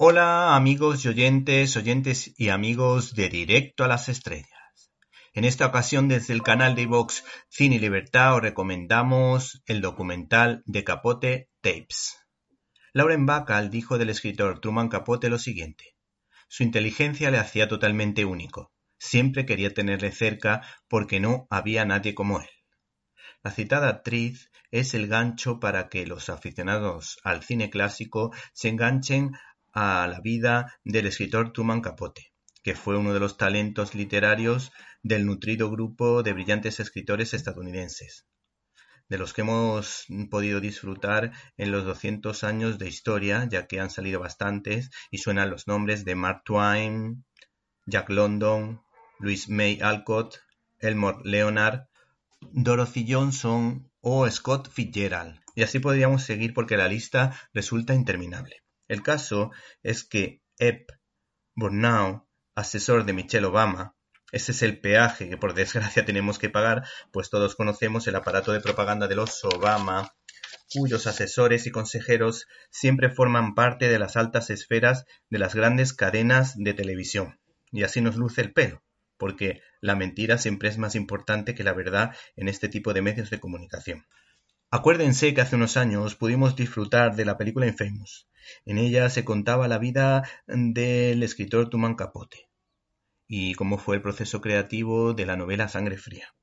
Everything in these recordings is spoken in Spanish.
Hola amigos y oyentes, oyentes y amigos de Directo a las Estrellas. En esta ocasión desde el canal de Vox Cine y Libertad os recomendamos el documental de Capote Tapes. Lauren Bacall dijo del escritor Truman Capote lo siguiente. Su inteligencia le hacía totalmente único. Siempre quería tenerle cerca porque no había nadie como él. La citada actriz es el gancho para que los aficionados al cine clásico se enganchen a la vida del escritor Truman Capote, que fue uno de los talentos literarios del nutrido grupo de brillantes escritores estadounidenses, de los que hemos podido disfrutar en los 200 años de historia, ya que han salido bastantes y suenan los nombres de Mark Twain, Jack London, Louis May Alcott, Elmore Leonard, Dorothy Johnson o Scott Fitzgerald. Y así podríamos seguir porque la lista resulta interminable. El caso es que Ep Burnau, asesor de Michelle Obama, ese es el peaje que por desgracia tenemos que pagar, pues todos conocemos el aparato de propaganda de los Obama, cuyos asesores y consejeros siempre forman parte de las altas esferas de las grandes cadenas de televisión. Y así nos luce el pelo, porque la mentira siempre es más importante que la verdad en este tipo de medios de comunicación. Acuérdense que hace unos años pudimos disfrutar de la película Infamous. En ella se contaba la vida del escritor Tuman Capote y cómo fue el proceso creativo de la novela Sangre Fría.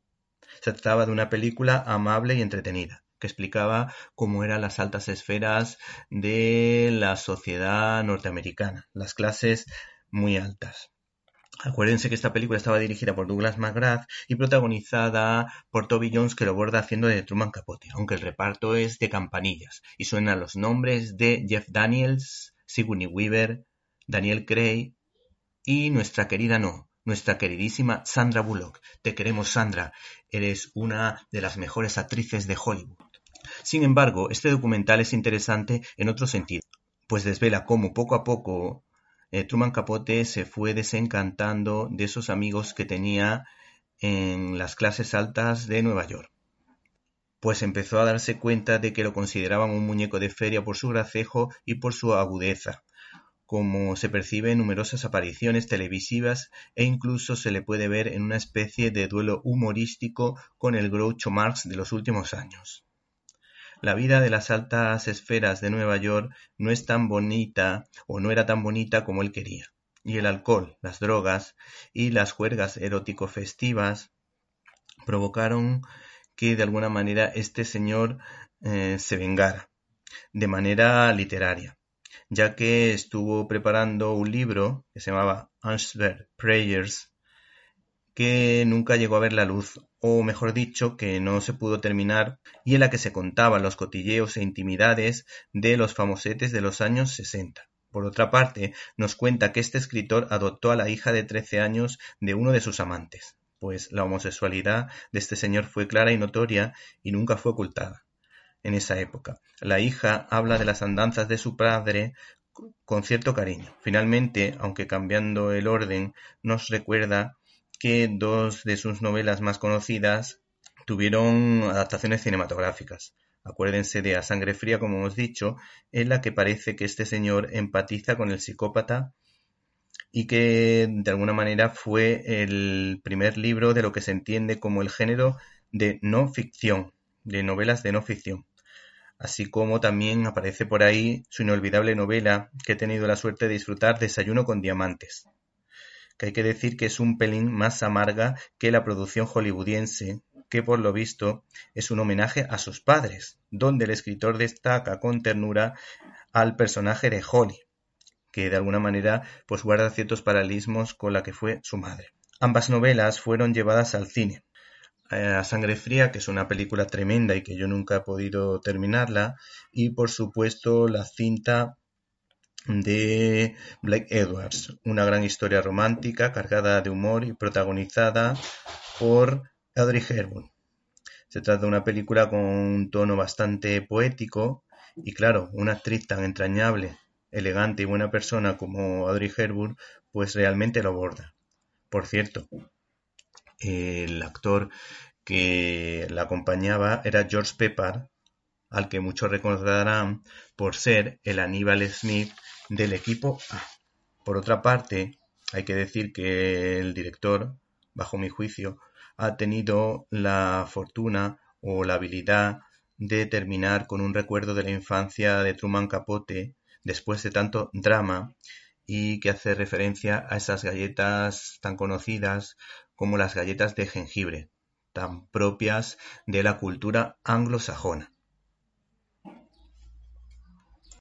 Se trataba de una película amable y entretenida, que explicaba cómo eran las altas esferas de la sociedad norteamericana, las clases muy altas. Acuérdense que esta película estaba dirigida por Douglas McGrath y protagonizada por Toby Jones que lo borda haciendo de Truman Capote, aunque el reparto es de campanillas y suenan los nombres de Jeff Daniels, Sigourney Weaver, Daniel Craig y nuestra querida no, nuestra queridísima Sandra Bullock. Te queremos Sandra, eres una de las mejores actrices de Hollywood. Sin embargo, este documental es interesante en otro sentido, pues desvela cómo poco a poco Truman Capote se fue desencantando de esos amigos que tenía en las clases altas de Nueva York, pues empezó a darse cuenta de que lo consideraban un muñeco de feria por su gracejo y por su agudeza, como se percibe en numerosas apariciones televisivas e incluso se le puede ver en una especie de duelo humorístico con el Groucho Marx de los últimos años. La vida de las altas esferas de Nueva York no es tan bonita o no era tan bonita como él quería. Y el alcohol, las drogas y las juergas erótico-festivas provocaron que de alguna manera este señor eh, se vengara de manera literaria, ya que estuvo preparando un libro que se llamaba Answer Prayers que nunca llegó a ver la luz, o mejor dicho, que no se pudo terminar, y en la que se contaban los cotilleos e intimidades de los famosetes de los años 60. Por otra parte, nos cuenta que este escritor adoptó a la hija de 13 años de uno de sus amantes, pues la homosexualidad de este señor fue clara y notoria y nunca fue ocultada. En esa época, la hija habla de las andanzas de su padre con cierto cariño. Finalmente, aunque cambiando el orden, nos recuerda que dos de sus novelas más conocidas tuvieron adaptaciones cinematográficas. Acuérdense de A Sangre Fría, como hemos dicho, en la que parece que este señor empatiza con el psicópata y que de alguna manera fue el primer libro de lo que se entiende como el género de no ficción, de novelas de no ficción. Así como también aparece por ahí su inolvidable novela que he tenido la suerte de disfrutar, Desayuno con Diamantes, que hay que decir que es un pelín más amarga que la producción hollywoodiense, que por lo visto es un homenaje a sus padres, donde el escritor destaca con ternura al personaje de Holly, que de alguna manera pues guarda ciertos paralelismos con la que fue su madre. Ambas novelas fueron llevadas al cine. Eh, a Sangre Fría, que es una película tremenda y que yo nunca he podido terminarla, y por supuesto la cinta de Blake Edwards, una gran historia romántica cargada de humor y protagonizada por Audrey Hepburn. Se trata de una película con un tono bastante poético y claro, una actriz tan entrañable, elegante y buena persona como Audrey Hepburn, pues realmente lo aborda. Por cierto, el actor que la acompañaba era George Pepper, al que muchos recordarán por ser el Aníbal Smith del equipo A. Por otra parte, hay que decir que el director, bajo mi juicio, ha tenido la fortuna o la habilidad de terminar con un recuerdo de la infancia de Truman Capote después de tanto drama y que hace referencia a esas galletas tan conocidas como las galletas de jengibre, tan propias de la cultura anglosajona.